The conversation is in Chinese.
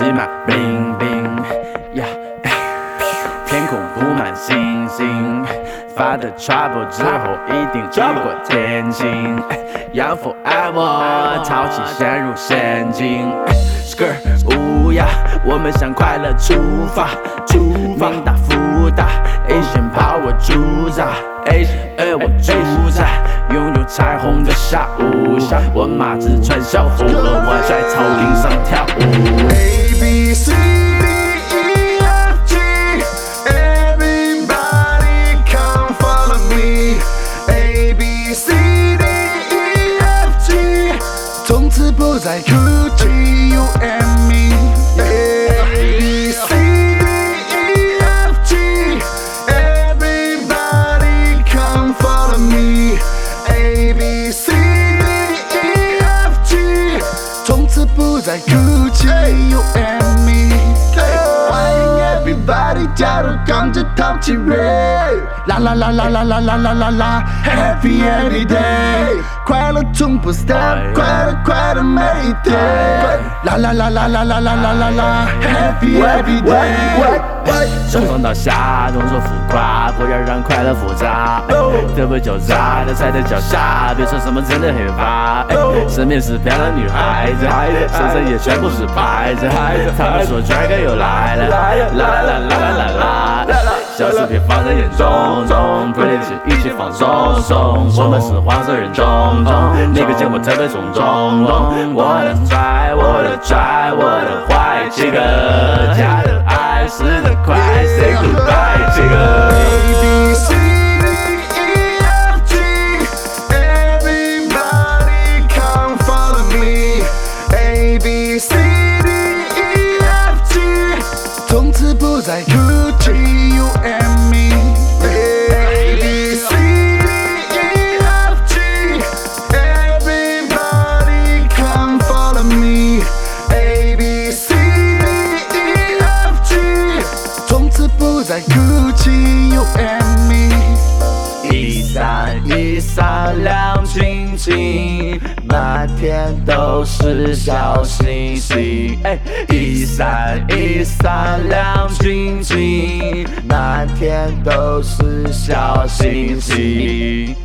一曲戏码 bling bling，呀，天空布满星星。发的 trouble 之后一定雨过天晴。要 forever，淘气陷入陷阱。Skirt，乌鸦，我们向快乐出发，出发。命大福大，Asian power 主宰，Asian 而我主宰，彩虹的下午。我马子穿小红了，我在草坪上跳舞。A B C D E 孤寂 You and me 欢迎 everybody 加入跟着淘气 Ray 啦啦啦啦啦啦啦啦啦啦 Happy every day 快乐从不 stop 快乐快乐每一天啦啦啦啦啦啦啦啦啦啦 Happy every day 上从到下，动作浮夸，不要让快乐复杂。特别狡诈的踩在脚下，别说什么真的很怕。身边是漂亮女孩子，身上也全部是牌子。他们说 Dragon 又来了，来啦啦啦啦啦啦。小视频放在眼中中，Pretty 一起放松松。我们是黄色人种种，那个见过特别重重重。我的拽，我的拽，我的坏，这个假的爱 I could 天都是小星星。哎，一闪一闪亮晶晶，满天都是小星星。